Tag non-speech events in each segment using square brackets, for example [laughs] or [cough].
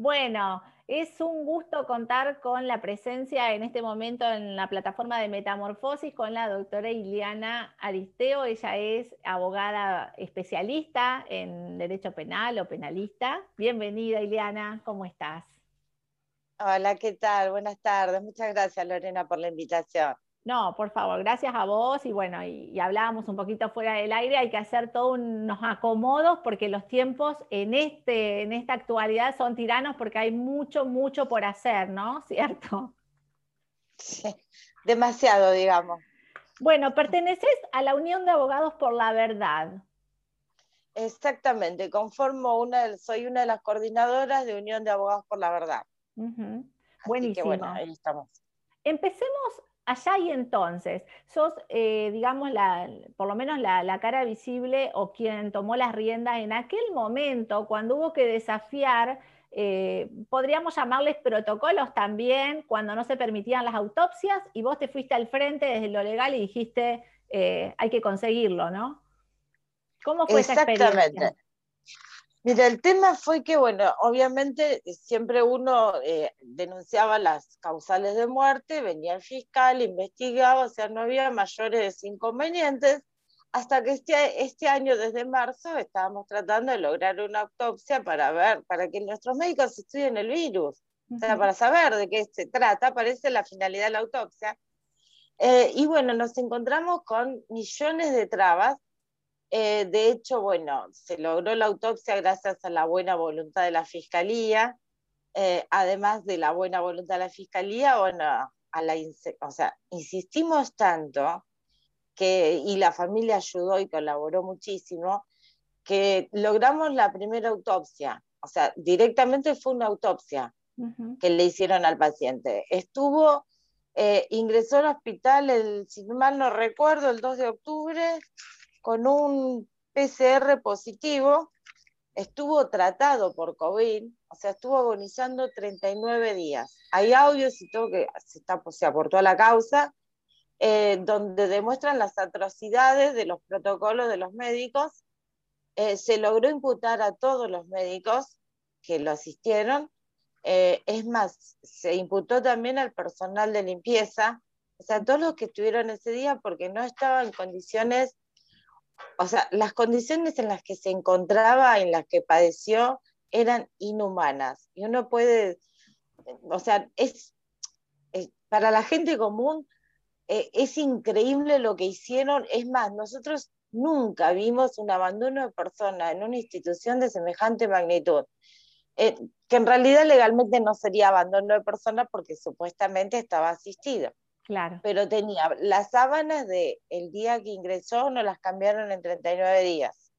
Bueno, es un gusto contar con la presencia en este momento en la plataforma de Metamorfosis con la doctora Iliana Aristeo. Ella es abogada especialista en Derecho Penal o penalista. Bienvenida, Iliana, ¿cómo estás? Hola, ¿qué tal? Buenas tardes. Muchas gracias, Lorena, por la invitación. No, por favor, gracias a vos y bueno, y, hablábamos un poquito fuera del aire, hay que hacer todos unos acomodos porque los tiempos en, este, en esta actualidad son tiranos porque hay mucho, mucho por hacer, ¿no? [laughs] ¿Cierto? Sí, demasiado, digamos. Bueno, perteneces a la Unión de Abogados por la Verdad. Exactamente, conformo una, soy una de las coordinadoras de Unión de Abogados por la Verdad. Buenísimo. bueno, ahí estamos. Empecemos allá y entonces, sos, eh, digamos, la, por lo menos la, cara visible o quien tomó las riendas en aquel momento cuando hubo que desafiar, eh, podríamos llamarles protocolos también, cuando no se permitían las autopsias y vos te fuiste al frente desde lo legal y dijiste, eh, hay que conseguirlo, ¿no? ¿Cómo fue esa experiencia? Mira, el tema fue que, bueno, obviamente eh, siempre uno eh, denunciaba las causales de muerte, venía el fiscal, investigaba, o sea, no había mayores inconvenientes, hasta que este, este año, desde marzo, estábamos tratando de lograr una autopsia para ver, para que nuestros médicos estudien el virus, o sea, para saber de qué se trata, parece la finalidad de la autopsia. Eh, y bueno, nos encontramos con millones de trabas eh, de hecho, bueno, se logró la autopsia gracias a la buena voluntad de la Fiscalía, eh, además de la buena voluntad de la Fiscalía, bueno, a la, o sea, insistimos tanto que, y la familia ayudó y colaboró muchísimo, que logramos la primera autopsia, o sea, directamente fue una autopsia que le hicieron al paciente. Estuvo, eh, ingresó al hospital, el, si mal no recuerdo, el 2 de octubre, con un PCR positivo, estuvo tratado por COVID, o sea, estuvo agonizando 39 días. Hay audios y todo que se, está, se aportó a la causa, eh, donde demuestran las atrocidades de los protocolos de los médicos. Eh, se logró imputar a todos los médicos que lo asistieron. Eh, es más, se imputó también al personal de limpieza, o sea, todos los que estuvieron ese día porque no estaban en condiciones o sea, las condiciones en las que se encontraba, en las que padeció, eran inhumanas. Y uno puede, o sea, es, para la gente común eh, es increíble lo que hicieron. Es más, nosotros nunca vimos un abandono de persona en una institución de semejante magnitud. Eh, que en realidad legalmente no sería abandono de persona porque supuestamente estaba asistido. Pero tenía las sábanas de el día que ingresó, no las cambiaron en 39 días.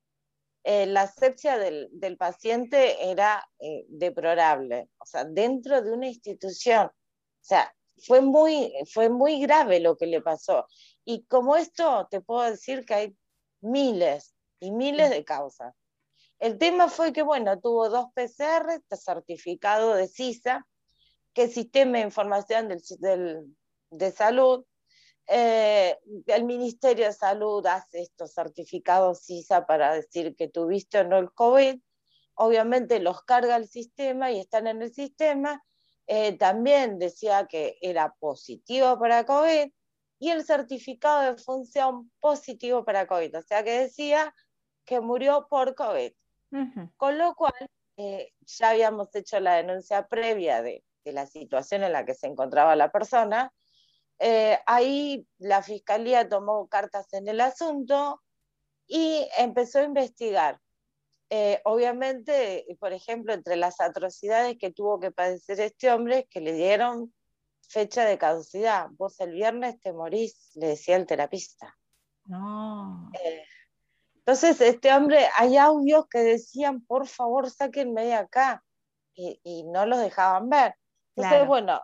Eh, la asepsia del, del, paciente era eh, deplorable, o sea, dentro de una institución. O sea, fue muy, fue muy grave lo que le pasó. Y como esto, te puedo decir que hay miles y miles de causas. El tema fue que, bueno, tuvo dos PCR, certificado de CISA, que es Sistema de Información del, del, de Salud, eh, el Ministerio de Salud hace estos certificados CISA para decir que tuviste o no el COVID. Obviamente los carga el sistema y están en el sistema. Eh, también decía que era positivo para COVID y el certificado de función positivo para COVID. O sea que decía que murió por COVID. Con lo cual, eh, ya habíamos hecho la denuncia previa de, de la situación en la que se encontraba la persona eh, ahí la fiscalía tomó cartas en el asunto y empezó a investigar. Eh, obviamente, por ejemplo, entre las atrocidades que tuvo que padecer este hombre, que le dieron fecha de caducidad. Vos el viernes te morís, le decía el terapista. No. Eh, entonces, este hombre, hay audios que decían, por favor, sáquenme de acá, y, no los dejaban ver. Entonces, bueno,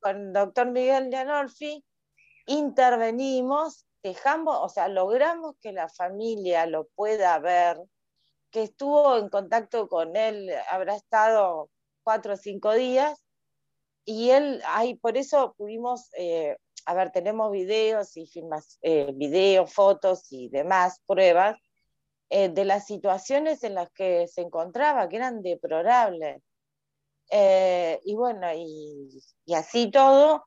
con el doctor Miguel Gianolfi, intervenimos, dejamos, o sea, logramos que la familia lo pueda ver, que estuvo en contacto con él, habrá estado cuatro o cinco días, y él, ahí, por eso pudimos, eh, a ver, tenemos videos y filmas, eh, videos, fotos y demás pruebas eh, de las situaciones en las que se encontraba, que eran deplorables. Eh, y bueno, y, así todo,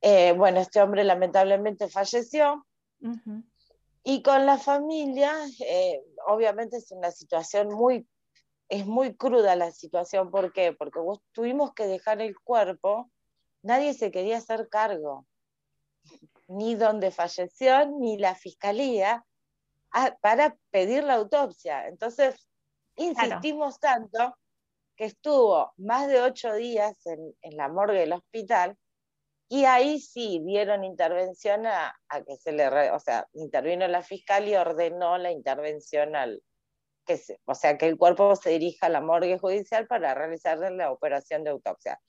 eh, bueno, este hombre lamentablemente falleció. Y con la familia, eh, obviamente es una situación muy, es muy cruda la situación. ¿Por qué? Porque tuvimos que dejar el cuerpo, nadie se quería hacer cargo, ni donde falleció, ni la fiscalía, para pedir la autopsia. Entonces, insistimos tanto que estuvo más de ocho días en, la morgue del hospital y ahí sí dieron intervención a, que se le, o sea, intervino la fiscal y ordenó la intervención al, que o sea, que el cuerpo se dirija a la morgue judicial para realizar la operación de autopsia.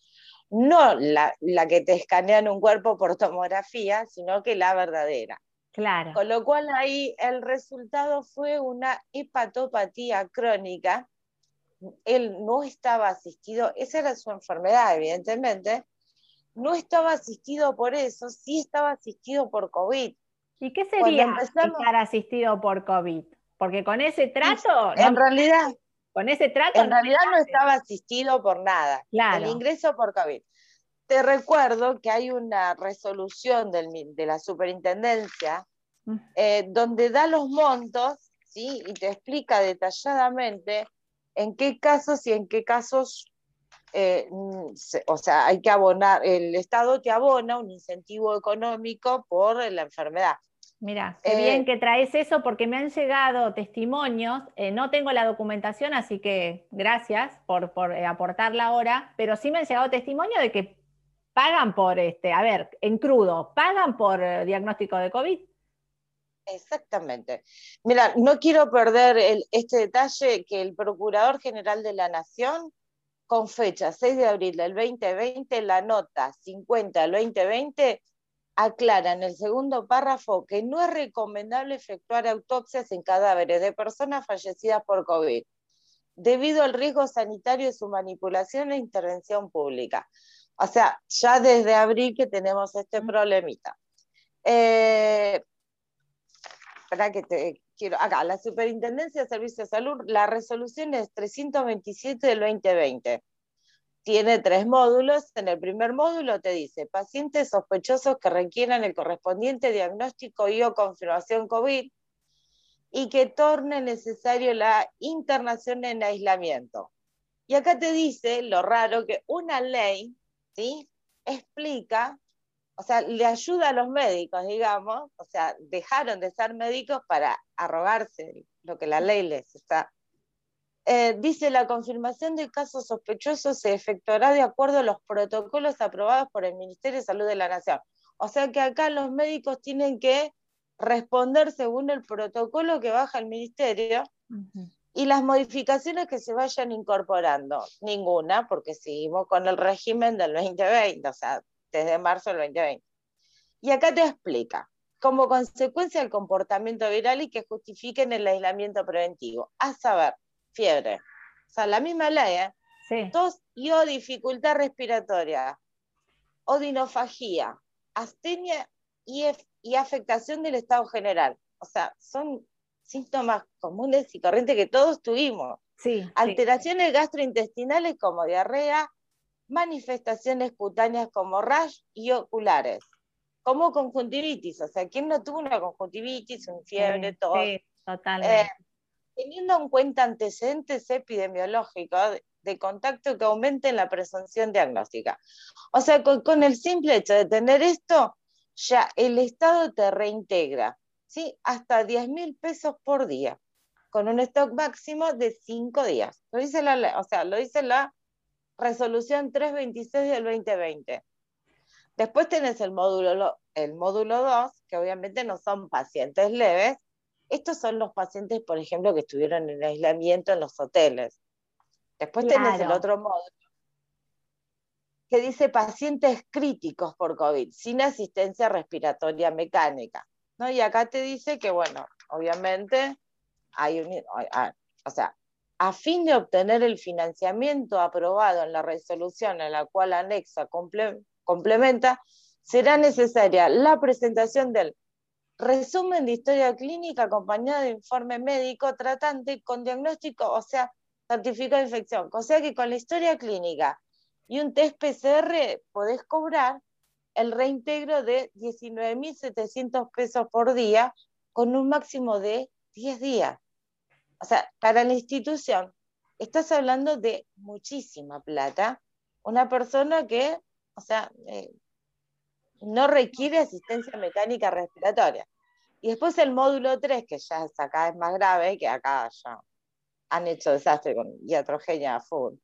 No la, la que te escanean un cuerpo por tomografía, sino que la verdadera. Claro. Con lo cual ahí el resultado fue una hepatopatía crónica. Él no estaba asistido, esa era su enfermedad, evidentemente, no estaba asistido por eso, sí estaba asistido por COVID. ¿Y qué sería estar asistido por COVID? Porque con ese trato... En realidad... Con ese trato... En realidad no estaba asistido por nada. Claro. El ingreso por COVID te recuerdo que hay una resolución de la superintendencia eh, donde da los montos ¿sí? y te explica detalladamente en qué casos y en qué casos, eh, o sea, hay que abonar, el Estado te abona un incentivo económico por la enfermedad. Mira, qué bien eh, que traes eso porque me han llegado testimonios, no tengo la documentación, así que gracias por, por aportarla ahora, pero sí me han llegado testimonios de que pagan por, este, a ver, en crudo, pagan por eh, diagnóstico de COVID. Exactamente. Mira, no quiero perder este detalle que el Procurador General de la Nación, con fecha 6 de abril del 2020, la nota 50 del 2020, aclara en el segundo párrafo que no es recomendable efectuar autopsias en cadáveres de personas fallecidas por COVID, debido al riesgo sanitario de su manipulación e intervención pública. O sea, ya desde abril que tenemos este problemita. Eh, que te quiero, acá, la Superintendencia de Servicios de Salud, la resolución es 327 del 2020. Tiene tres módulos. En el primer módulo te dice pacientes sospechosos que requieran el correspondiente diagnóstico y o confirmación COVID y que torne necesario la internación en aislamiento. Y acá te dice lo raro que una ley ¿sí? Explica, o sea, le ayuda a los médicos, digamos, o sea, dejaron de ser médicos para arrogarse lo que la ley les está. Eh, dice, la confirmación de casos sospechosos se efectuará de acuerdo a los protocolos aprobados por el Ministerio de Salud de la Nación. O sea que acá los médicos tienen que responder según el protocolo que baja el ministerio y las modificaciones que se vayan incorporando, ninguna, porque seguimos con el régimen del 2020, o sea, desde marzo del 2020. Y acá te explica, como consecuencia del comportamiento viral y que justifiquen el aislamiento preventivo, a saber, fiebre. O sea, la misma ley, ¿eh? Sí. Tos y o dificultad respiratoria, odinofagia, astenia y, y afectación del estado general. O sea, son síntomas comunes y corrientes que todos tuvimos. Sí, Alteraciones gastrointestinales como diarrea, manifestaciones cutáneas como rash y oculares, como conjuntivitis. O sea, ¿quién no tuvo una conjuntivitis, un fiebre, todo? Sí, totalmente. Eh, teniendo en cuenta antecedentes epidemiológicos de, contacto que aumenten la presunción diagnóstica. O sea, con el simple hecho de tener esto, ya el Estado te reintegra ¿sí? hasta 10 mil pesos por día, con un stock máximo de 5 días. Lo dice la, o sea, lo dice la resolución 326 del 2020. Después tenés el módulo, el módulo 2, que obviamente no son pacientes leves. Estos son los pacientes, por ejemplo, que estuvieron en aislamiento en los hoteles. Después tenés el otro módulo, que dice pacientes críticos por COVID, sin asistencia respiratoria mecánica. Y acá te dice que, bueno, obviamente hay un, o sea, a fin de obtener el financiamiento aprobado en la resolución en la cual anexa complementa, será necesaria la presentación del resumen de historia clínica acompañado de informe médico tratante con diagnóstico, o sea, certificado de infección. O sea que con la historia clínica y un test PCR podés cobrar el reintegro de 19.700 pesos por día con un máximo de 10 días. O sea, para la institución estás hablando de muchísima plata. Una persona que, o sea, eh, no requiere asistencia mecánica respiratoria. Y después el módulo 3, que ya es acá es más grave, que acá ya han hecho desastre con iatrogenia full.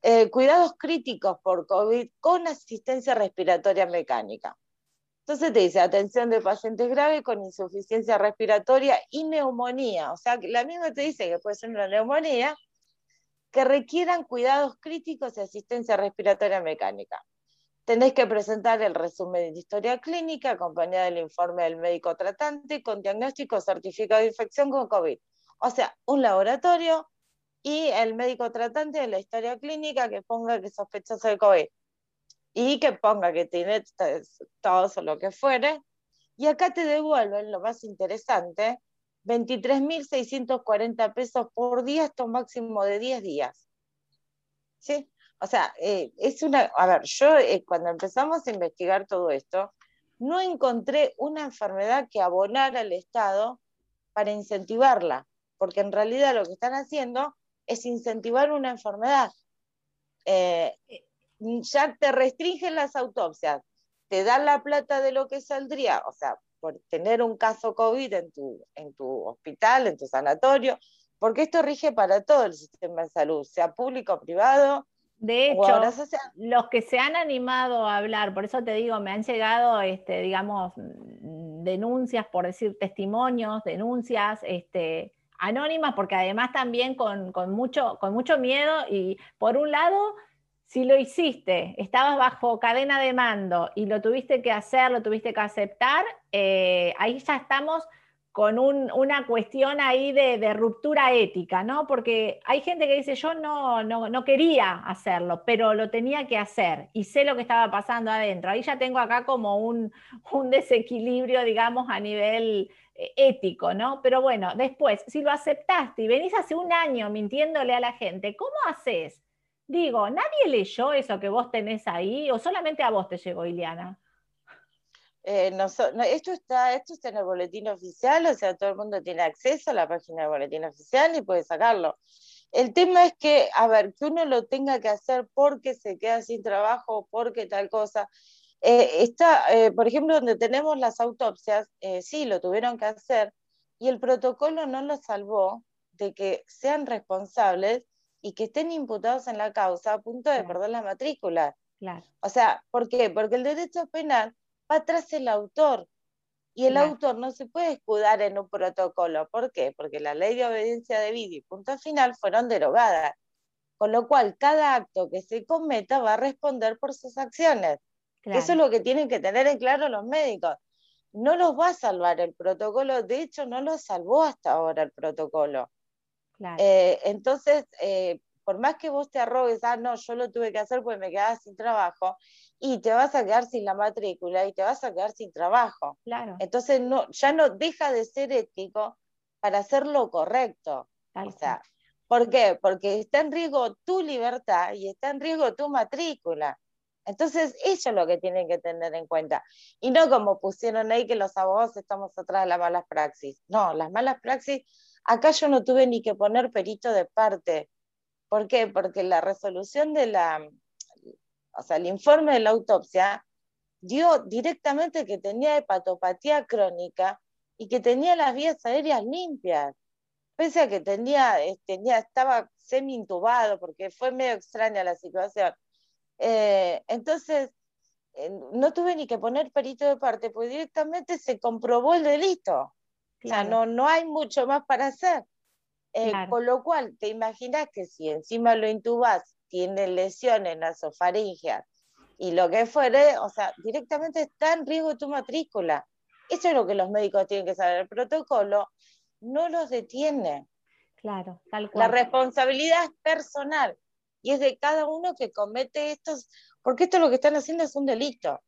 Eh, cuidados críticos por COVID con asistencia respiratoria mecánica. Entonces te dice atención de pacientes graves con insuficiencia respiratoria y neumonía. O sea, la misma te dice que puede ser una neumonía que requieran cuidados críticos y asistencia respiratoria mecánica. Tenés que presentar el resumen de historia clínica acompañado del informe del médico tratante con diagnóstico certificado de infección con COVID. O sea, un laboratorio y el médico tratante de la historia clínica que ponga que sospechoso de COVID y que ponga que tiene todo o lo que fuere. Y acá te devuelven lo más interesante, 23.640 pesos por día, esto máximo de 10 días. ¿Sí? O sea, eh, es una, a ver, yo eh, cuando empezamos a investigar todo esto, no encontré una enfermedad que abonara al Estado para incentivarla, porque en realidad lo que están haciendo es incentivar una enfermedad. Eh, ya te restringen las autopsias, te dan la plata de lo que saldría, o sea, por tener un caso COVID en tu, en tu hospital, en tu sanatorio, porque esto rige para todo el sistema de salud, sea público o privado. De hecho, los que se han animado a hablar, por eso te digo, me han llegado, este, digamos, denuncias, por decir testimonios, denuncias, este, anónimas, porque además también con, con, mucho, con mucho miedo y por un lado si lo hiciste, estabas bajo cadena de mando y lo tuviste que hacer, lo tuviste que aceptar, eh, ahí ya estamos con una cuestión ahí de, ruptura ética, ¿no? Porque hay gente que dice, yo no, no, quería hacerlo, pero lo tenía que hacer y sé lo que estaba pasando adentro. Ahí ya tengo acá como un, un desequilibrio, digamos, a nivel eh, ético, ¿no? Pero bueno, después, si lo aceptaste y venís hace un año mintiéndole a la gente, ¿cómo haces? Digo, ¿nadie leyó eso que vos tenés ahí o solamente a vos te llegó, Iliana? Eh, esto, está, esto está en el boletín oficial, o sea, todo el mundo tiene acceso a la página del boletín oficial y puede sacarlo. El tema es que, a ver, que uno lo tenga que hacer porque se queda sin trabajo porque tal cosa. Eh, está, eh, por ejemplo, donde tenemos las autopsias, sí, lo tuvieron que hacer y el protocolo no lo salvó de que sean responsables y que estén imputados en la causa a punto de perder la matrícula. Claro. O sea, ¿por qué? Porque el derecho penal va tras el autor y el autor no se puede escudar en un protocolo. ¿Por qué? Porque la ley de obediencia de vida y punto final fueron derogadas. Con lo cual, cada acto que se cometa va a responder por sus acciones. Eso es lo que tienen que tener en claro los médicos. No los va a salvar el protocolo, de hecho no lo salvó hasta ahora el protocolo. Eh, entonces, eh, por más que vos te arrogues, ah, no, yo lo tuve que hacer porque me quedaba sin trabajo, y te vas a quedar sin la matrícula y te vas a quedar sin trabajo. Claro. Entonces, no, ya no deja de ser ético para hacer lo correcto. o sea, ¿por qué? Porque está en riesgo tu libertad y está en riesgo tu matrícula. Entonces, eso es lo que tienen que tener en cuenta. Y no como pusieron ahí que los abogados estamos atrás de las malas praxis. No, las malas praxis Acá yo no tuve ni que poner perito de parte. ¿Por qué? Porque la resolución de la, o sea, el informe de la autopsia dio directamente que tenía hepatopatía crónica y que tenía las vías aéreas limpias, pese a que tenía, tenía estaba semi intubado, porque fue medio extraña la situación. Eh, entonces, eh, no tuve ni que poner perito de parte, porque directamente se comprobó el delito. O sea, no, no hay mucho más para hacer. Eh, con lo cual, te imaginas que si encima lo intubas, tiene lesiones nasofaringeas y lo que fuere, o sea, directamente está en riesgo tu matrícula. Eso es lo que los médicos tienen que saber. El protocolo no los detiene. Claro, tal cual. La responsabilidad es personal y es de cada uno que comete estos, porque esto lo que están haciendo es un delito.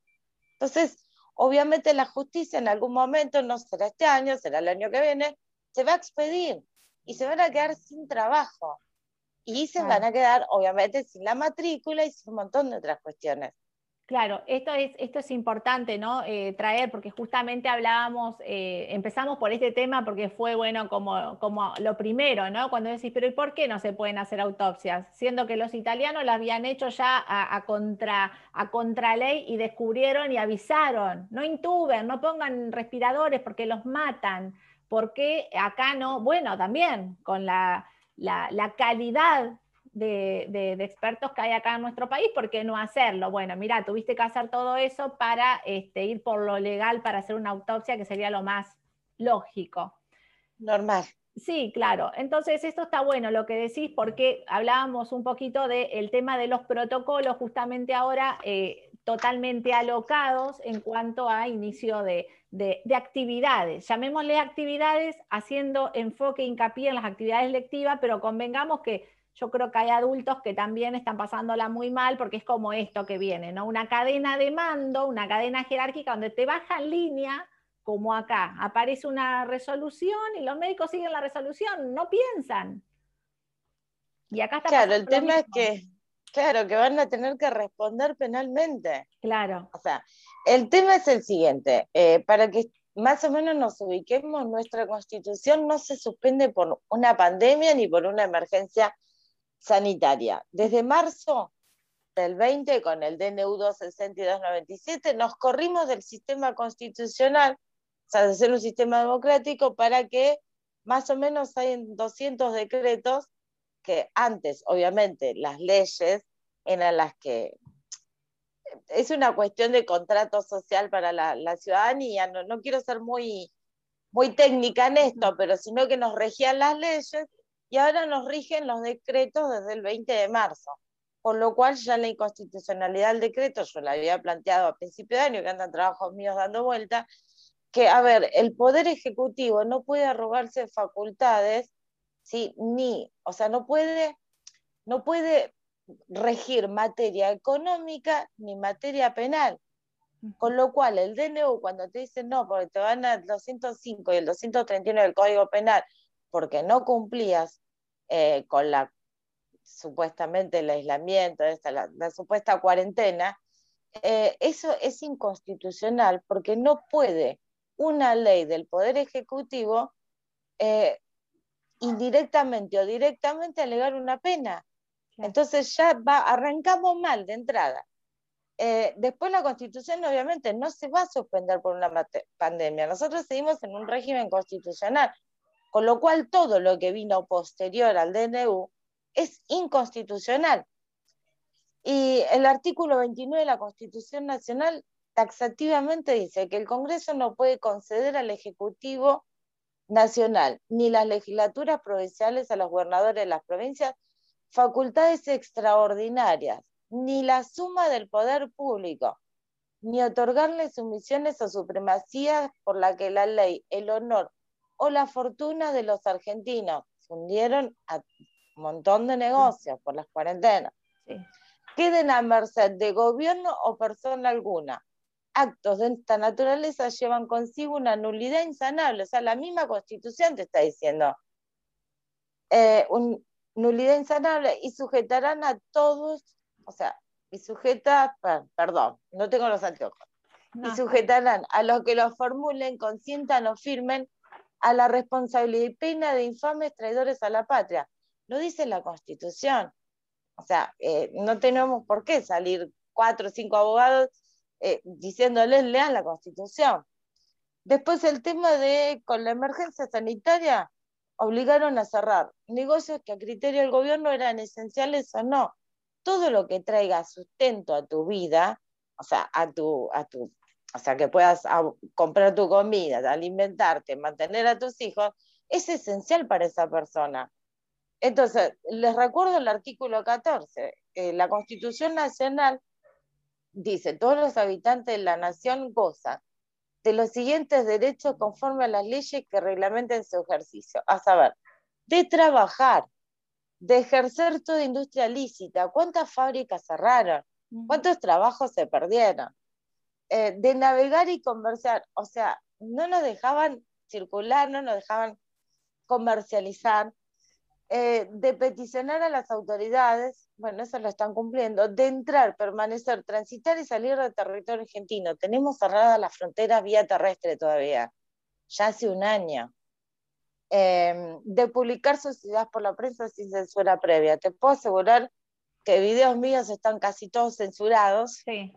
Entonces, obviamente la justicia en algún momento, no será este año, será el año que viene, se va a expedir y se van a quedar sin trabajo. y se van a quedar, obviamente, sin la matrícula y sin un montón de otras cuestiones. Claro, esto es, esto es importante, ¿no? Eh, traer, porque justamente hablábamos, eh, empezamos por este tema porque fue, bueno, como, como lo primero, ¿no? Cuando decís, pero ¿y por qué no se pueden hacer autopsias? Siendo que los italianos lo habían hecho ya a, contra, a contraley y descubrieron y avisaron, no intuben, no pongan respiradores porque los matan. ¿Por qué acá no? Bueno, también con la, la, la calidad de, expertos que hay acá en nuestro país, ¿por qué no hacerlo? Bueno, mira, tuviste que hacer todo eso para este, ir por lo legal para hacer una autopsia, que sería lo más lógico. Normal. Sí, claro. Entonces, esto está bueno lo que decís, porque hablábamos un poquito del tema de los protocolos, justamente ahora eh, totalmente alocados en cuanto a inicio de, de, actividades. Llamémosle actividades haciendo enfoque, hincapié en las actividades lectivas, pero convengamos que yo creo que hay adultos que también están pasándola muy mal porque es como esto que viene, ¿no? Una cadena de mando, una cadena jerárquica donde te baja en línea, como acá, aparece una resolución y los médicos siguen la resolución, no piensan. Y acá está Claro, el tema es que, claro, que van a tener que responder penalmente. Claro. O sea, el tema es el siguiente, eh, para que más o menos nos ubiquemos, nuestra constitución no se suspende por una pandemia ni por una emergencia sanitaria. Desde marzo del 20, con el DNU 26297, nos corrimos del sistema constitucional, o sea, de ser un sistema democrático, para que más o menos hay 200 decretos que antes, obviamente, las leyes eran las que... Es una cuestión de contrato social para la, ciudadanía, no, no quiero ser muy, muy técnica en esto, pero sino que nos regían las leyes y ahora nos rigen los decretos desde el 20 de marzo, por lo cual ya la inconstitucionalidad del decreto, yo la había planteado a principio de año, que andan trabajos míos dando vuelta, que, a ver, el Poder Ejecutivo no puede arrogarse facultades, ¿sí? ni, o sea, no puede, no puede regir materia económica ni materia penal. Con lo cual, el DNU, cuando te dice no, porque te van a 205 y el 231 del Código Penal, porque no cumplías eh, con la supuestamente el aislamiento, esta, la, supuesta cuarentena, eh, eso es inconstitucional porque no puede una ley del Poder Ejecutivo eh, indirectamente o directamente alegar una pena. Entonces ya va, arrancamos mal de entrada. después la constitución obviamente no se va a suspender por una pandemia. Nosotros seguimos en un régimen constitucional con lo cual todo lo que vino posterior al DNU es inconstitucional. Y el artículo 29 de la Constitución Nacional taxativamente dice que el Congreso no puede conceder al Ejecutivo Nacional ni las legislaturas provinciales a los gobernadores de las provincias facultades extraordinarias, ni la suma del poder público, ni otorgarles sumisiones o supremacías por la que la ley, el honor o la fortuna de los argentinos. Fundieron a un montón de negocios por las cuarentenas. Queden a merced de gobierno o persona alguna. Actos de esta naturaleza llevan consigo una nulidad insanable. O sea, la misma constitución te está diciendo. Eh, un, nulidad insanable y sujetarán a todos, o sea, y sujeta, perdón, no tengo los anteojos, y sujetarán a los que lo formulen, consientan o firmen a la responsabilidad y pena de infames traidores a la patria. Lo dice la Constitución. O sea, eh, no tenemos por qué salir cuatro o cinco abogados eh, diciéndoles lean la Constitución. Después el tema de, con la emergencia sanitaria, obligaron a cerrar negocios que a criterio del gobierno eran esenciales o no. Todo lo que traiga sustento a tu vida, o sea, a tu, a tu o sea, que puedas comprar tu comida, alimentarte, mantener a tus hijos, es esencial para esa persona. Entonces, les recuerdo el artículo 14. Eh, la Constitución Nacional dice, todos los habitantes de la nación gozan de los siguientes derechos conforme a las leyes que reglamenten su ejercicio, a saber, de trabajar, de ejercer toda industria lícita, cuántas fábricas cerraron, cuántos trabajos se perdieron, eh, de navegar y conversar. O sea, no nos dejaban circular, no nos dejaban comercializar. eh, de peticionar a las autoridades, bueno, eso lo están cumpliendo, de entrar, permanecer, transitar y salir del territorio argentino. Tenemos cerrada la frontera vía terrestre todavía, ya hace un año. Em, de publicar ideas por la prensa sin censura previa. Te puedo asegurar que videos míos están casi todos censurados. Sí.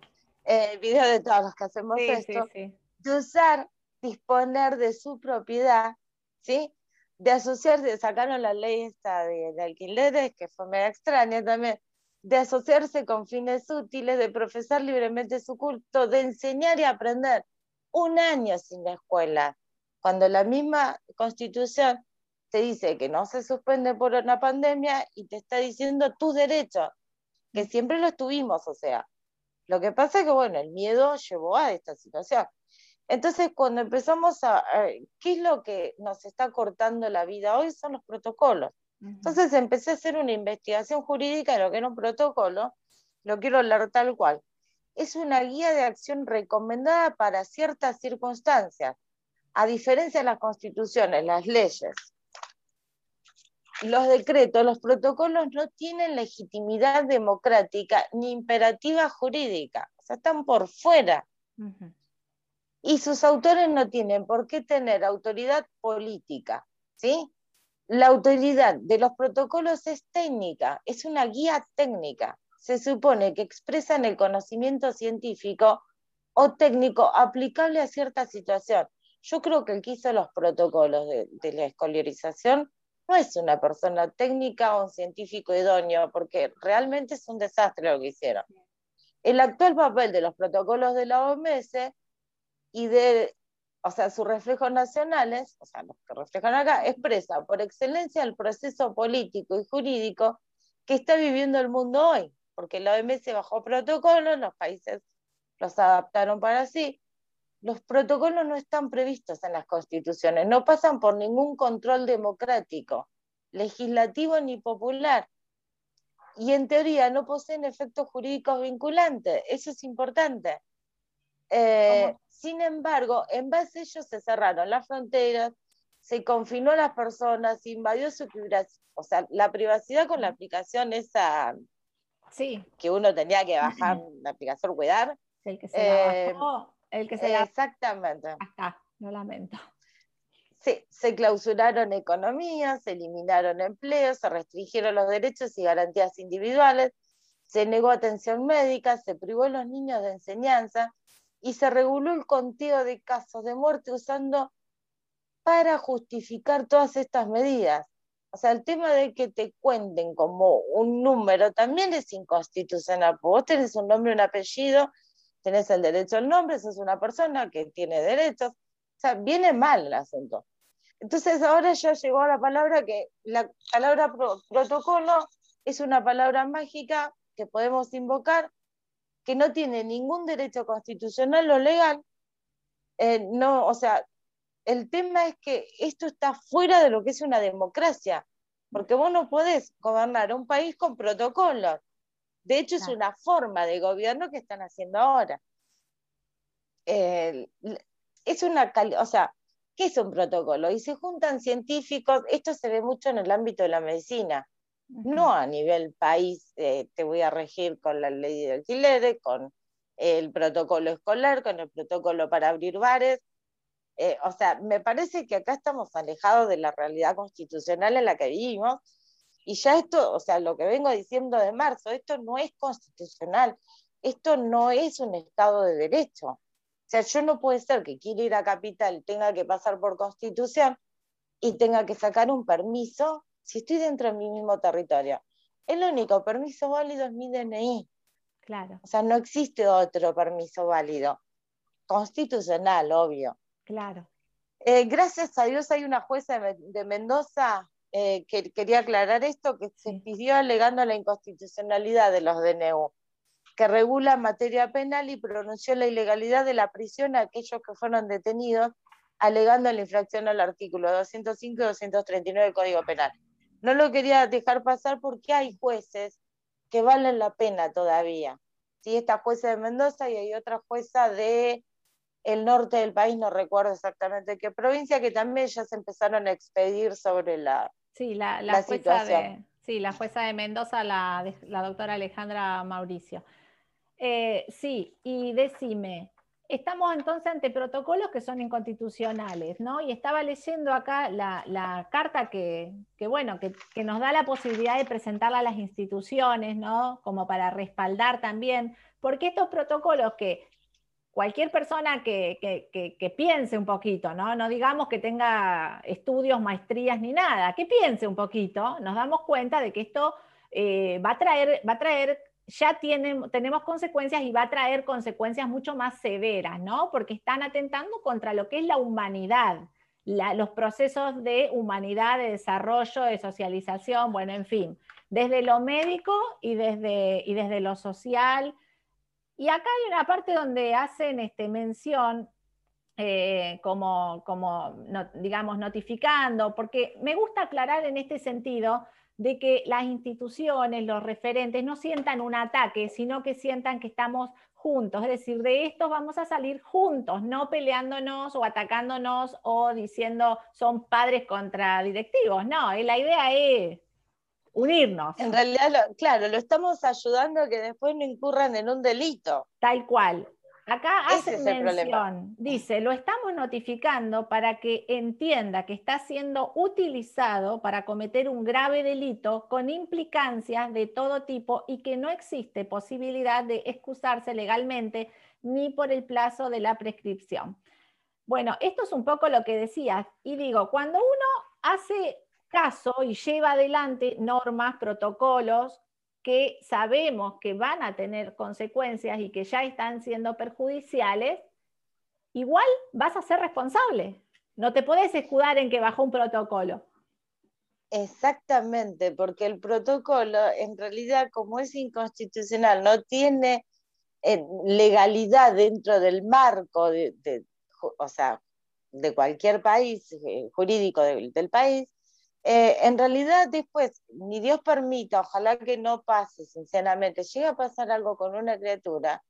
Eh, videos de todos los que hacemos esto. de usar, disponer de su propiedad, ¿sí? de asociarse, sacaron la ley esta de, alquileres, que fue medio extraña también, de asociarse con fines útiles, de profesar libremente su culto, de enseñar y aprender. Un año sin la escuela, cuando la misma constitución te dice que no se suspende por una pandemia y te está diciendo tus derechos, que siempre los tuvimos, o sea. Lo que pasa es que, bueno, el miedo llevó a esta situación. Entonces, cuando empezamos a, ¿qué es lo que nos está cortando la vida hoy? Son los protocolos. Entonces empecé a hacer una investigación jurídica de lo que era un protocolo, lo quiero leer tal cual. Es una guía de acción recomendada para ciertas circunstancias, a diferencia de las constituciones, las leyes. Los decretos, los protocolos no tienen legitimidad democrática ni imperativa jurídica, o sea, están por fuera y sus autores no tienen por qué tener autoridad política, ¿sí? La autoridad de los protocolos es técnica, es una guía técnica. Se supone que expresan el conocimiento científico o técnico aplicable a cierta situación. Yo creo que el que hizo los protocolos de, de la escolarización no es una persona técnica o un científico idóneo, porque realmente es un desastre lo que hicieron. El actual papel de los protocolos de la OMS y de, o sea, sus reflejos nacionales, o sea, los que reflejan acá, expresa por excelencia el proceso político y jurídico que está viviendo el mundo hoy, porque la OMS bajó protocolos, los países los adaptaron para sí. Los protocolos no están previstos en las constituciones, no pasan por ningún control democrático, legislativo ni popular. Y en teoría no poseen efectos jurídicos vinculantes. Eso es importante. Eh, sin embargo, en base a ellos se cerraron las fronteras, se confinó a las personas, se invadió su privacidad, o sea, la privacidad con la aplicación esa sí. que uno tenía que bajar [clears throat] la aplicación cuidar. El que se la eh, bajó, el que se la... Exactamente. Acá, lo lamento. Sí, se clausuraron economías, se eliminaron empleos, se restringieron los derechos y garantías individuales, se negó atención médica, se privó a los niños de enseñanza, y se reguló el conteo de casos de muerte usando para justificar todas estas medidas. O sea, el tema de que te cuenten como un número también es inconstitucional. Vos tenés un nombre un apellido, tenés el derecho al nombre, sos una persona que tiene derechos. O sea, viene mal el asunto. Entonces ahora ya llegó a la palabra que la palabra protocolo es una palabra mágica que podemos invocar que no tiene ningún derecho constitucional o legal, eh, no, o sea, el tema es que esto está fuera de lo que es una democracia, porque vos no podés gobernar un país con protocolos. De hecho, es una forma de gobierno que están haciendo ahora. es una, o sea, ¿qué es un protocolo? Y se juntan científicos, esto se ve mucho en el ámbito de la medicina no a nivel país, eh, te voy a regir con la ley de alquileres, con el protocolo escolar, con el protocolo para abrir bares. Eh, o sea, me parece que acá estamos alejados de la realidad constitucional en la que vivimos. Y ya esto, o sea, lo que vengo diciendo de marzo, esto no es constitucional, esto no es un Estado de Derecho. O sea, yo no puede ser que quiera ir a capital, tenga que pasar por constitución y tenga que sacar un permiso si estoy dentro de mi mismo territorio. El único permiso válido es mi DNI. Claro. O sea, no existe otro permiso válido. Constitucional, obvio. Claro. Eh, gracias a Dios hay una jueza de, Mendoza eh, que quería aclarar esto, que se pidió alegando la inconstitucionalidad de los DNU, que regula materia penal y pronunció la ilegalidad de la prisión a aquellos que fueron detenidos alegando la infracción al artículo 205 y 239 del Código Penal no lo quería dejar pasar porque hay jueces que valen la pena todavía. ¿sí? Esta jueza de Mendoza y hay otra jueza de el norte del país, no recuerdo exactamente qué provincia, que también ya se empezaron a expedir sobre la, Sí, la, la, jueza de, sí, la jueza de Mendoza, la, la doctora Alejandra Mauricio. Eh, sí, y decime, estamos entonces ante protocolos que son inconstitucionales, ¿no? Y estaba leyendo acá la, carta que, bueno, que, nos da la posibilidad de presentarla a las instituciones, ¿no? Como para respaldar también, porque estos protocolos que cualquier persona que, piense un poquito, ¿no? No digamos que tenga estudios, maestrías ni nada, que piense un poquito, nos damos cuenta de que esto eh, va, a traer, va a traer ya tenemos consecuencias y va a traer consecuencias mucho más severas, ¿no? Porque están atentando contra lo que es la humanidad, los procesos de humanidad, de desarrollo, de socialización, bueno, en fin, desde lo médico y desde, y desde lo social. Y acá hay una parte donde hacen este, mención eh, como, digamos, notificando, porque me gusta aclarar en este sentido de que las instituciones, los referentes, no sientan un ataque, sino que sientan que estamos juntos. Es decir, de esto vamos a salir juntos, no peleándonos o atacándonos o diciendo son padres contra directivos. No, la idea es unirnos. En realidad, claro, lo estamos ayudando a que después no incurran en un delito. Tal cual. Acá hace mención, dice, lo estamos notificando para que entienda que está siendo utilizado para cometer un grave delito con implicancias de todo tipo y que no existe posibilidad de excusarse legalmente ni por el plazo de la prescripción. Bueno, esto es un poco lo que decías. Y digo, cuando uno hace caso y lleva adelante normas, protocolos, que sabemos que van a tener consecuencias y que ya están siendo perjudiciales, igual vas a ser responsable. No te puedes escudar en que bajó un protocolo. Exactamente, porque el protocolo en realidad como es inconstitucional, no tiene eh, legalidad dentro del marco de, o sea, de cualquier país eh, jurídico del país, eh, en realidad después, ni Dios permita, ojalá que no pase, sinceramente, llega a pasar algo con una criatura,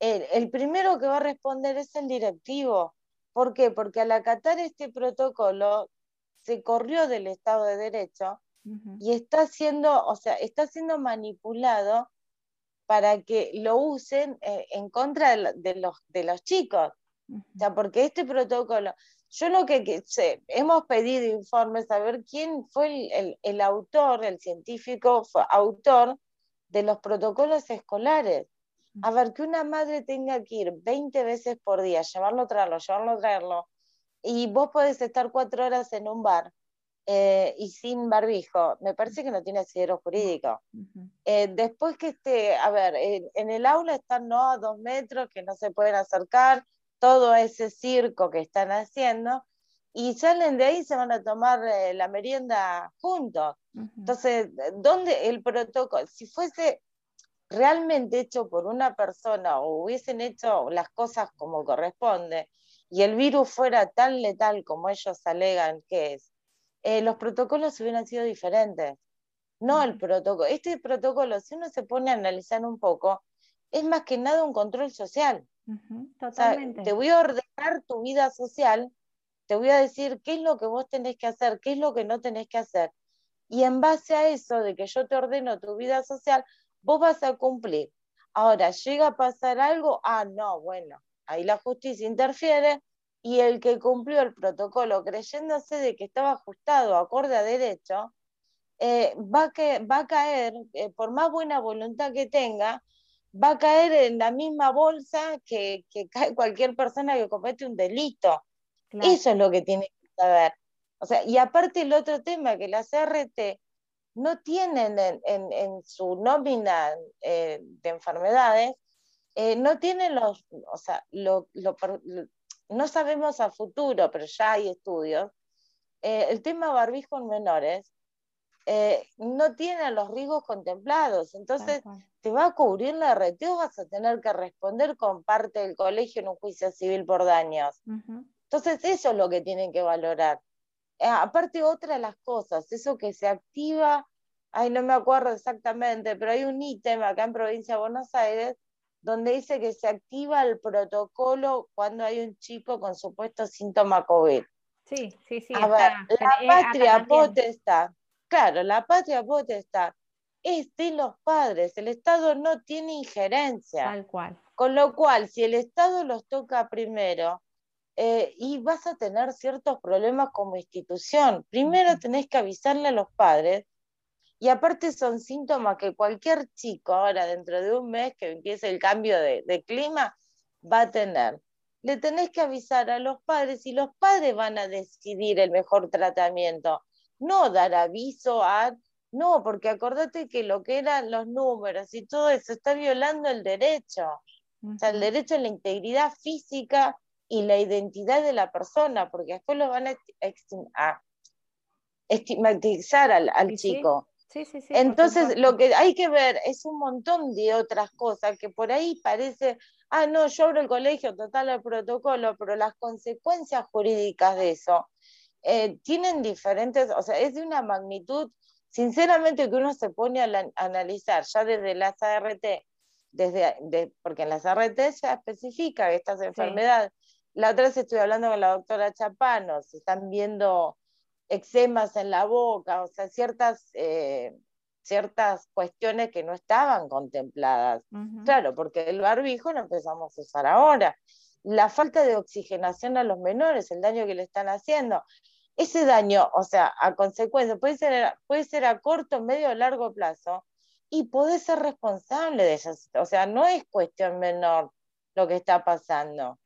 el, primero que va a responder es el directivo. ¿Por qué? Porque al acatar este protocolo se corrió del Estado de Derecho y está siendo, o sea, está siendo manipulado para que lo usen eh, en contra de, los, de los chicos. O sea, porque este protocolo, yo lo que, sé, hemos pedido informes a ver quién fue el, autor, el científico autor de los protocolos escolares. A ver, que una madre tenga que ir 20 veces por día, llevarlo, traerlo, llevarlo, traerlo, y vos podés estar cuatro horas en un bar eh, y sin barbijo, me parece que no tiene asidero jurídico. Eh, después que esté, a ver, en el aula están no a dos metros, que no se pueden acercar, todo ese circo que están haciendo y salen de ahí se van a tomar eh, la merienda juntos. Entonces, ¿dónde el protocolo? Si fuese realmente hecho por una persona o hubiesen hecho las cosas como corresponde y el virus fuera tan letal como ellos alegan que es, eh, los protocolos hubieran sido diferentes. No el protocolo. Este protocolo, si uno se pone a analizar un poco, es más que nada un control social totalmente. te voy a ordenar tu vida social, te voy a decir qué es lo que vos tenés que hacer, qué es lo que no tenés que hacer. Y en base a eso de que yo te ordeno tu vida social, vos vas a cumplir. Ahora, llega a pasar algo, ah, no, bueno, ahí la justicia interfiere y el que cumplió el protocolo creyéndose de que estaba ajustado acorde a derecho, eh, va, que, va a caer, eh, por más buena voluntad que tenga, va a caer en la misma bolsa que, [laughs] cae cualquier persona que comete un delito. Eso es lo que tiene que saber. O sea, y aparte el otro tema, que las RT no tienen en, su nómina eh, de enfermedades, eh, no tienen los, o sea, no sabemos a futuro, pero ya hay estudios, eh, el tema barbijo en menores no tiene los riesgos contemplados. Entonces, te va a cubrir la RT o vas a tener que responder con parte del colegio en un juicio civil por daños. Entonces, eso es lo que tienen que valorar. Eh, aparte, otra de las cosas, eso que se activa, ay, no me acuerdo exactamente, pero hay un ítem acá en provincia de Buenos Aires donde dice que se activa el protocolo cuando hay un chico con supuesto síntoma COVID. Sí, sí, sí. A ver, la patria potestad, claro, la patria potestad es de los padres, el Estado no tiene injerencia. Tal cual. Con lo cual, si el Estado los toca primero, eh, y vas a tener ciertos problemas como institución. Primero tenés que avisarle a los padres y aparte son síntomas que cualquier chico ahora dentro de un mes que empiece el cambio de, de clima va a tener. Le tenés que avisar a los padres y los padres van a decidir el mejor tratamiento, no dar aviso a... No, porque acordate que lo que eran los números y todo eso está violando el derecho. O sea, el derecho a la integridad física y la identidad de la persona, porque después lo van a, estigmatizar al, chico. Entonces, lo que hay que ver es un montón de otras cosas que por ahí parece, ah, no, yo abro el colegio, total el protocolo, pero las consecuencias jurídicas de eso eh, tienen diferentes, o sea, es de una magnitud, sinceramente, que uno se pone a, analizar ya desde las ART, desde, porque en las ART se especifica estas enfermedades la otra vez estuve hablando con la doctora Chapano, se están viendo eczemas en la boca, o sea, ciertas, eh, ciertas cuestiones que no estaban contempladas. Claro, porque el barbijo lo empezamos a usar ahora. La falta de oxigenación a los menores, el daño que le están haciendo. Ese daño, o sea, a consecuencia, puede ser, puede ser a corto, medio o largo plazo, y puede ser responsable de eso. O sea, no es cuestión menor lo que está pasando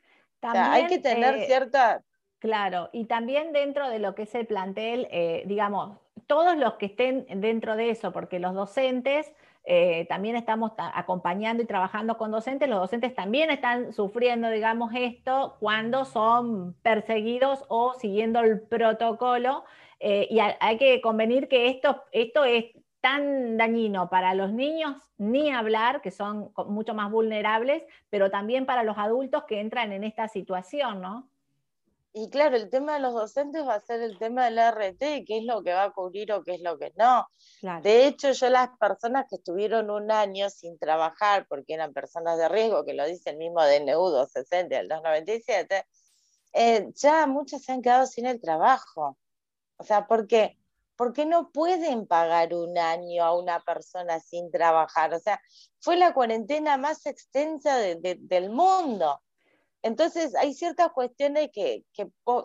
hay que tener eh, cierta... Claro, y también dentro de lo que es el plantel, eh, digamos, todos los que estén dentro de eso, porque los docentes, eh, también estamos acompañando y trabajando con docentes, los docentes también están sufriendo, digamos, esto cuando son perseguidos o siguiendo el protocolo. y hay que convenir que esto, esto es tan dañino para los niños, ni hablar, que son mucho más vulnerables, pero también para los adultos que entran en esta situación, ¿no? Y claro, el tema de los docentes va a ser el tema del RT, qué es lo que va a cubrir o qué es lo que no. De hecho, yo las personas que estuvieron un año sin trabajar, porque eran personas de riesgo, que lo dice el mismo DNU 260 del 297, eh, ya muchas se han quedado sin el trabajo. O sea, porque porque no pueden pagar un año a una persona sin trabajar. O sea, fue la cuarentena más extensa del mundo. Entonces, hay ciertas cuestiones que,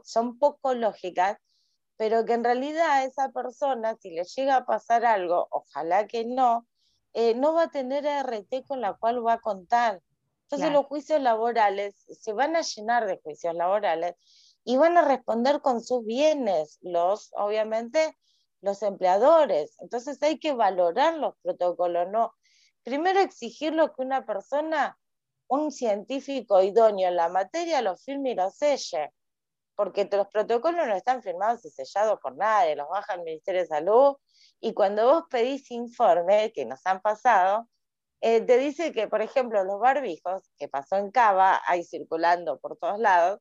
son poco lógicas, pero que en realidad a esa persona, si le llega a pasar algo, ojalá que no, eh, no va a tener RT con la cual va a contar. Entonces los juicios laborales se van a llenar de juicios laborales y van a responder con sus bienes, los, obviamente, los empleadores. Entonces hay que valorar los protocolos, ¿no? Primero exigir lo que una persona, un científico idóneo en la materia, lo firme y lo selle, porque los protocolos no están firmados y sellados por nadie, los baja el Ministerio de Salud, y cuando vos pedís informe, que nos han pasado, eh, te dice que, por ejemplo, los barbijos, que pasó en Cava, ahí circulando por todos lados,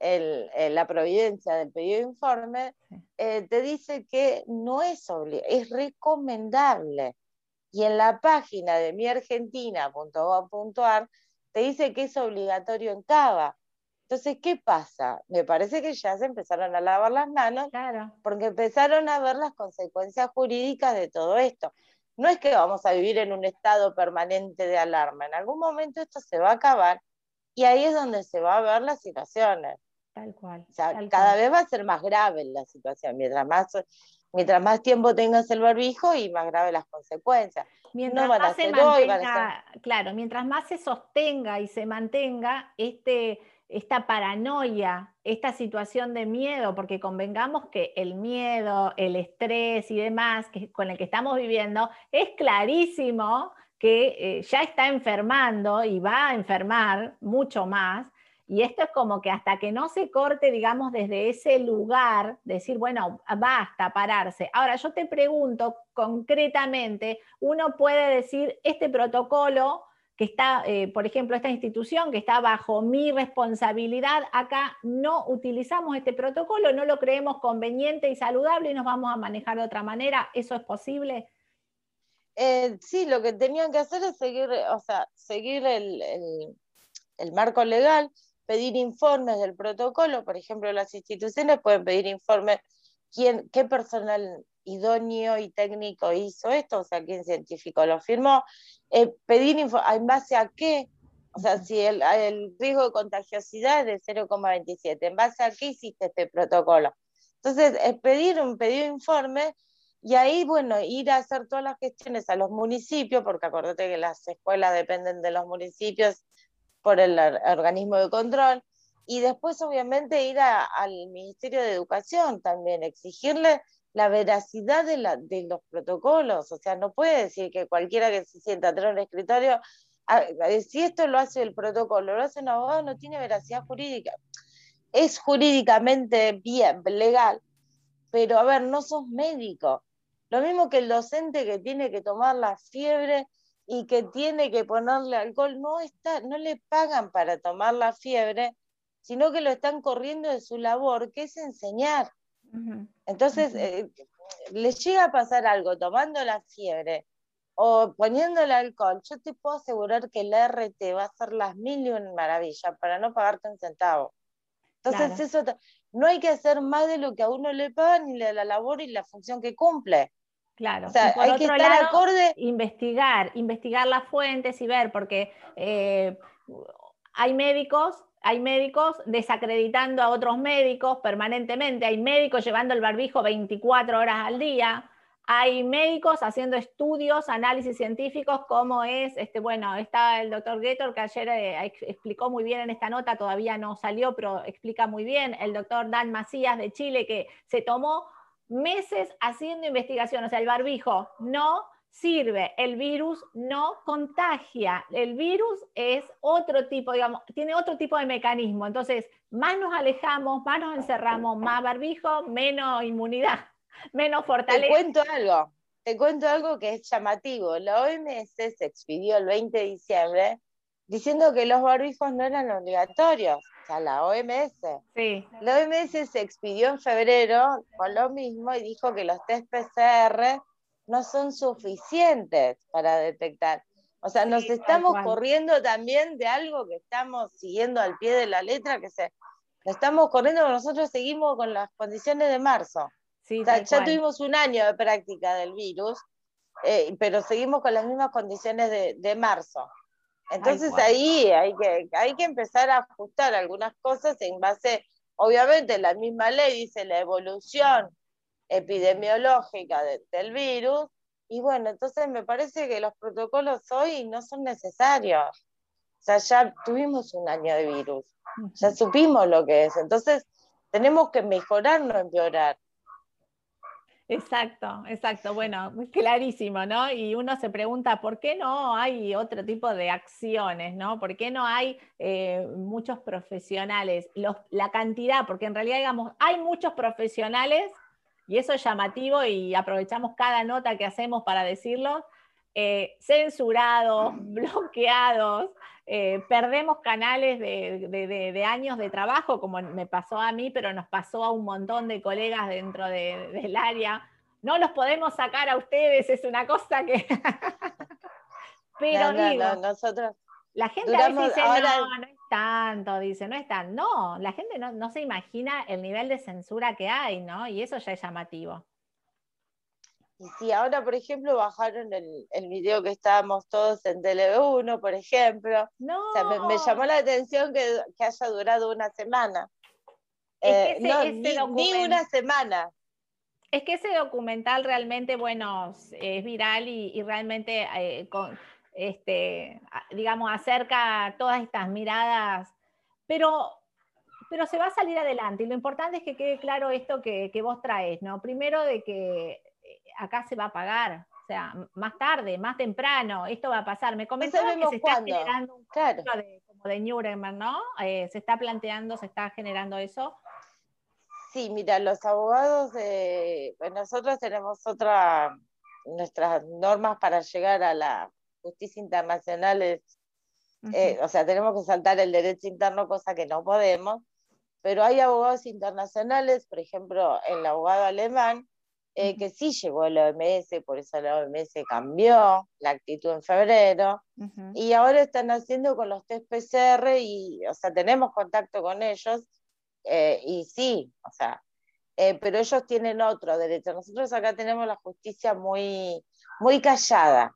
la providencia del pedido de informe, eh, te dice que no es obligatorio, es recomendable. Y en la página de miargentina.gov.ar te dice que es obligatorio en Cava. Entonces, ¿qué pasa? Me parece que ya se empezaron a lavar las manos porque empezaron a ver las consecuencias jurídicas de todo esto. No es que vamos a vivir en un estado permanente de alarma, en algún momento esto se va a acabar y ahí es donde se va a ver las situaciones. Tal cual. O sea, cada vez va a ser más grave la situación. Mientras más, mientras más tiempo tengas el barbijo y más grave las consecuencias. Mientras más se mantenga, claro, mientras más se sostenga y se mantenga este, esta paranoia, esta situación de miedo, porque convengamos que el miedo, el estrés y demás que, con el que estamos viviendo, es clarísimo que eh, ya está enfermando y va a enfermar mucho más y esto es como que hasta que no se corte, digamos, desde ese lugar, decir, bueno, basta, pararse. Ahora, yo te pregunto concretamente, uno puede decir, este protocolo que está, eh, por ejemplo, esta institución que está bajo mi responsabilidad, acá no utilizamos este protocolo, no lo creemos conveniente y saludable y nos vamos a manejar de otra manera, ¿eso es posible? Eh, sí, lo que tenían que hacer es seguir, o sea, seguir el, el marco legal pedir informes del protocolo, por ejemplo, las instituciones pueden pedir informes, quién, qué personal idóneo y técnico hizo esto, o sea, quién científico lo firmó, eh, pedir en base a qué, o sea, si el, riesgo de contagiosidad es de 0,27, ¿en base a qué hiciste este protocolo? Entonces, es pedir un pedido de informe y ahí, bueno, ir a hacer todas las gestiones a los municipios, porque acuérdate que las escuelas dependen de los municipios por el organismo de control, y después obviamente ir al Ministerio de Educación también, exigirle la veracidad de, la, de, los protocolos, o sea, no puede decir que cualquiera que se sienta atrás un escritorio, si esto lo hace el protocolo, lo hace un abogado, no tiene veracidad jurídica. Es jurídicamente bien, legal, pero a ver, no sos médico. Lo mismo que el docente que tiene que tomar la fiebre y que tiene que ponerle alcohol, no, está, no le pagan para tomar la fiebre, sino que lo están corriendo de su labor, que es enseñar. Entonces, eh, les llega a pasar algo tomando la fiebre o poniendo el alcohol, yo te puedo asegurar que el RT va a hacer las mil y una maravillas para no pagarte un centavo. Entonces, eso no hay que hacer más de lo que a uno le pagan ni de la labor y la función que cumple. Claro, hay que estar acorde. Investigar, investigar las fuentes y ver, porque eh, hay médicos, hay médicos desacreditando a otros médicos permanentemente, hay médicos llevando el barbijo 24 horas al día, hay médicos haciendo estudios, análisis científicos, como es, este, bueno, está el doctor Gator que ayer eh, explicó muy bien en esta nota, todavía no salió, pero explica muy bien, el doctor Dan Macías de Chile, que se tomó meses haciendo investigación, o sea, el barbijo no sirve, el virus no contagia, el virus es otro tipo, digamos, tiene otro tipo de mecanismo, entonces más nos alejamos, más nos encerramos, más barbijo, menos inmunidad, [laughs] menos fortaleza. Te cuento algo, te cuento algo que es llamativo, la OMS se expidió el 20 de diciembre diciendo que los barbijos no eran obligatorios a la OMS. Sí. La OMS se expidió en febrero con lo mismo y dijo que los test PCR no son suficientes para detectar. O sea, nos estamos corriendo también de algo que estamos siguiendo al pie de la letra, que se, estamos corriendo, nosotros seguimos con las condiciones de marzo. Sí, ya tuvimos un año de práctica del virus, eh, pero seguimos con las mismas condiciones de, de marzo. Entonces ahí hay que, hay que empezar a ajustar algunas cosas en base, obviamente la misma ley dice la evolución epidemiológica del virus, y bueno, entonces me parece que los protocolos hoy no son necesarios. O sea, ya tuvimos un año de virus, ya supimos lo que es, entonces tenemos que mejorar, no empeorar. Exacto, exacto. Bueno, clarísimo, ¿no? Y uno se pregunta, ¿por qué no hay otro tipo de acciones, ¿no? ¿Por qué no hay eh, muchos profesionales? la cantidad, porque en realidad, digamos, hay muchos profesionales, y eso es llamativo y aprovechamos cada nota que hacemos para decirlo, eh, censurados, [laughs] bloqueados, eh, perdemos canales de, años de trabajo, como me pasó a mí, pero nos pasó a un montón de colegas dentro del área. No los podemos sacar a ustedes, es una cosa que... [laughs] pero digo, nosotros... La gente a veces dice, no, no es tanto, dice, no es tan. No, la gente no, no se imagina el nivel de censura que hay, ¿no? Y eso ya es llamativo. Y si ahora, por ejemplo, bajaron el, el video que estábamos todos en Tele1, por ejemplo, no. me, llamó la atención que, haya durado una semana. Es que eh, ni, una semana. Es que ese documental realmente, bueno, es viral y, realmente, eh, este, digamos, acerca todas estas miradas, pero, pero se va a salir adelante. Y lo importante es que quede claro esto que, que vos traes, ¿no? Primero de que acá se va a pagar, o sea, más tarde, más temprano, esto va a pasar. Me comentaron que se está generando un claro. de, como de Nuremberg, ¿no? Eh, se está planteando, se está generando eso. Sí, mira, los abogados, pues nosotros tenemos otra, nuestras normas para llegar a la justicia internacional es, eh, o sea, tenemos que saltar el derecho interno, cosa que no podemos, pero hay abogados internacionales, por ejemplo, el abogado alemán, eh, que sí llegó el OMS, por eso la OMS cambió la actitud en febrero, y ahora están haciendo con los test PCR, y, o sea, tenemos contacto con ellos, eh, y sí, o sea, eh, pero ellos tienen otro derecho. Nosotros acá tenemos la justicia muy, muy callada.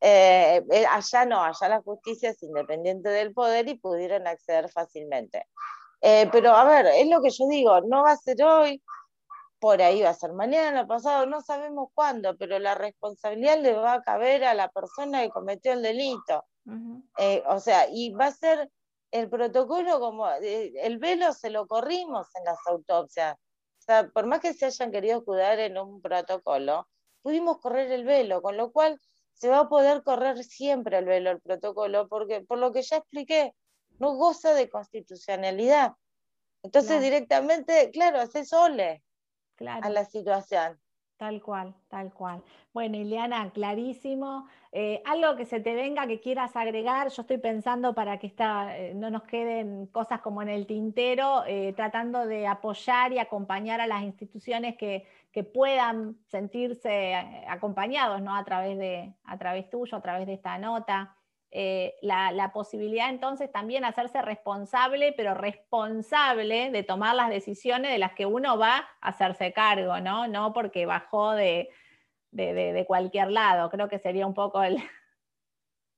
allá no, allá la justicia es independiente del poder y pudieron acceder fácilmente. pero a ver, es lo que yo digo, no va a ser hoy, por ahí va a ser mañana, pasado, no sabemos cuándo, pero la responsabilidad le va a caber a la persona que cometió el delito. Eh, o sea, y va a ser el protocolo como, eh, el velo se lo corrimos en las autopsias. O sea, por más que se hayan querido cuidar en un protocolo, pudimos correr el velo, con lo cual se va a poder correr siempre el velo, el protocolo, porque por lo que ya expliqué, no goza de constitucionalidad. Entonces directamente, claro, hace a la situación. Tal cual, tal cual. Bueno, Ileana, clarísimo. Eh, algo que se te venga que quieras agregar, yo estoy pensando para que eh, no nos queden cosas como en el tintero, eh, tratando de apoyar y acompañar a las instituciones que, que puedan sentirse acompañados ¿no? a, través de, a través tuyo, a través de esta nota. Eh, la, posibilidad entonces también hacerse responsable, pero responsable de tomar las decisiones de las que uno va a hacerse cargo, ¿no? No porque bajó de, cualquier lado, creo que sería un poco el... [laughs]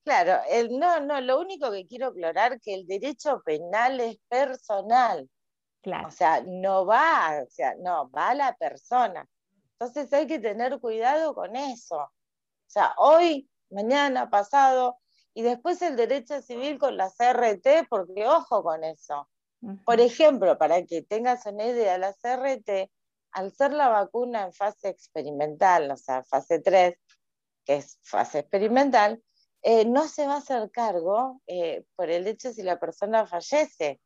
Claro, el, no, no, lo único que quiero aclarar que el derecho penal es personal. Claro. O sea, no va, o sea, no, va a la persona. Entonces hay que tener cuidado con eso. O sea, hoy, mañana, pasado, y después el derecho civil con la CRT, porque ojo con eso. Por ejemplo, para que tengas una idea, la CRT, al ser la vacuna en fase experimental, o sea, fase 3, que es fase experimental, eh, no se va a hacer cargo eh, por el hecho si la persona fallece.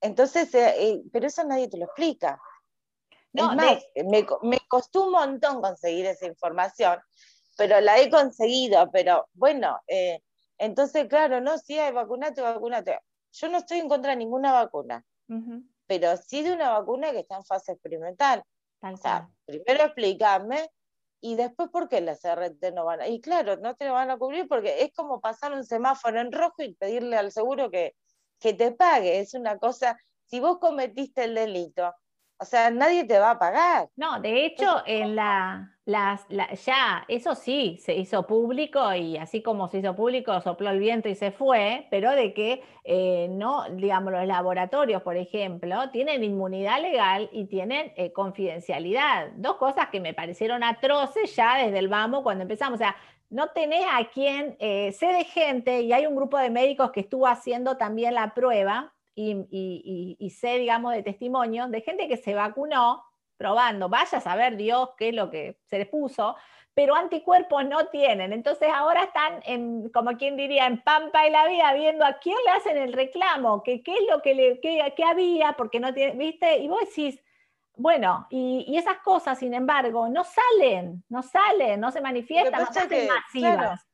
Entonces, eh, pero eso nadie te lo explica. No, es más, me, me, costó un montón conseguir esa información, pero la he conseguido, pero bueno, eh, entonces, claro, no, sí hay vacunate, vacunate. Yo no estoy en contra de ninguna vacuna, pero sí de una vacuna que está en fase experimental. o sea, primero explícame y después por qué las CRT no van a... Y claro, no te lo van a cubrir porque es como pasar un semáforo en rojo y pedirle al seguro que, que te pague. Es una cosa, si vos cometiste el delito, o sea, nadie te va a pagar. No, de hecho, en la, las, ya, eso sí, se hizo público y así como se hizo público, sopló el viento y se fue, pero de que eh, no, digamos, los laboratorios, por ejemplo, tienen inmunidad legal y tienen eh, confidencialidad. Dos cosas que me parecieron atroces ya desde el vamos cuando empezamos. O sea, no tenés a quien, eh, sé de gente y hay un grupo de médicos que estuvo haciendo también la prueba y, sé, digamos, de testimonio de gente que se vacunó probando, vaya a saber Dios qué es lo que se les puso, pero anticuerpos no tienen. Entonces ahora están, en, como quien diría, en Pampa y la vida, viendo a quién le hacen el reclamo, que qué es lo que, le, que, había, porque no tiene, ¿viste? Y vos decís, bueno, y, esas cosas, sin embargo, no salen, no salen, no se manifiestan, no se masivas.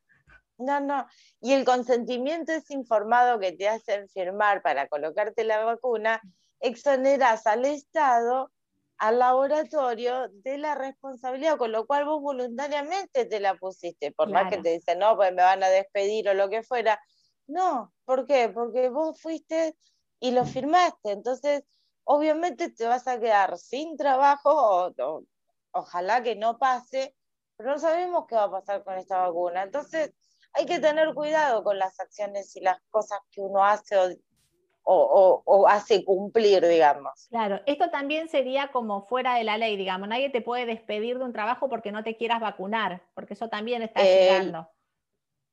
No, no. Y el consentimiento es informado que te hacen firmar para colocarte la vacuna, exoneras al Estado, al laboratorio, de la responsabilidad, con lo cual vos voluntariamente te la pusiste, por más que te dicen, no, pues me van a despedir o lo que fuera. No, ¿por qué? Porque vos fuiste y lo firmaste. Entonces, obviamente te vas a quedar sin trabajo, o, ojalá que no pase, pero no sabemos qué va a pasar con esta vacuna. Entonces, hay que tener cuidado con las acciones y las cosas que uno hace o, hace cumplir, digamos. Claro, esto también sería como fuera de la ley, digamos, nadie te puede despedir de un trabajo porque no te quieras vacunar, porque eso también está llegando.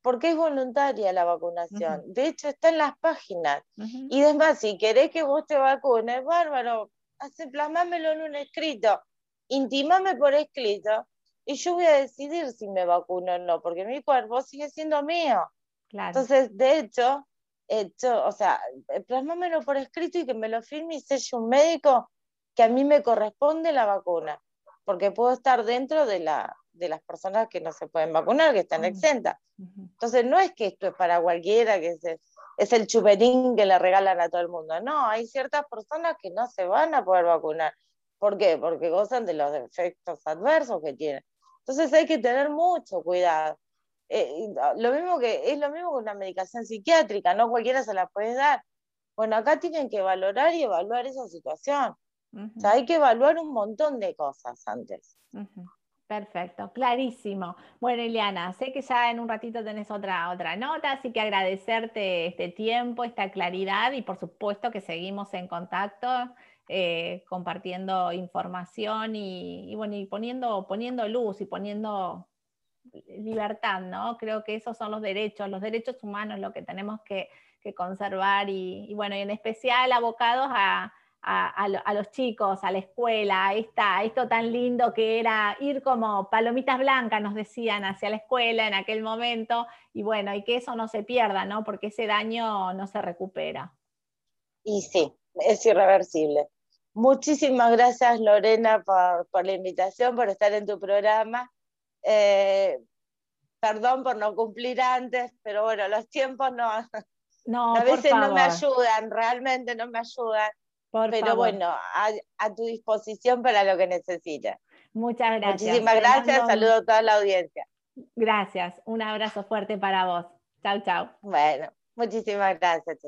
Porque es voluntaria la vacunación, de hecho está en las páginas. Y además, si querés que vos te vacunes, bárbaro, hace, plasmámelo en un escrito, intimame por escrito, y yo voy a decidir si me vacuno o no, porque mi cuerpo sigue siendo mío. Entonces, de hecho, hecho, o sea, eh, plasmámelo por escrito y que me lo firme y selle un médico que a mí me corresponde la vacuna, porque puedo estar dentro de, la, de las personas que no se pueden vacunar, que están exentas. Entonces, no es que esto es para cualquiera, que es, es el chuperín que le regalan a todo el mundo. No, hay ciertas personas que no se van a poder vacunar ¿Por qué? Porque gozan de los efectos adversos que tienen. Entonces hay que tener mucho cuidado. Eh, lo mismo que, es lo mismo que una medicación psiquiátrica, no cualquiera se la puede dar. Bueno, acá tienen que valorar y evaluar esa situación. o sea, hay que evaluar un montón de cosas antes. Perfecto, clarísimo. Bueno, Eliana, sé que ya en un ratito tenés otra, otra nota, así que agradecerte este tiempo, esta claridad y por supuesto que seguimos en contacto, eh, compartiendo información y, bueno, y poniendo, poniendo luz y poniendo libertad, ¿no? Creo que esos son los derechos, los derechos humanos, lo que tenemos que, conservar y, bueno, y en especial abocados a a, los chicos, a la escuela, a, esto tan lindo que era ir como palomitas blancas, nos decían, hacia la escuela en aquel momento, y bueno, y que eso no se pierda, ¿no? Porque ese daño no se recupera. Y sí, es irreversible. Muchísimas gracias, Lorena, por, la invitación, por estar en tu programa. Eh, perdón por no cumplir antes, pero bueno, los tiempos no, no a veces no me ayudan, realmente no me ayudan. Pero bueno, a, tu disposición para lo que necesites. Muchas gracias. Muchísimas gracias, saludo a toda la audiencia. Gracias, un abrazo fuerte para vos. Chau, chau. Bueno, muchísimas gracias.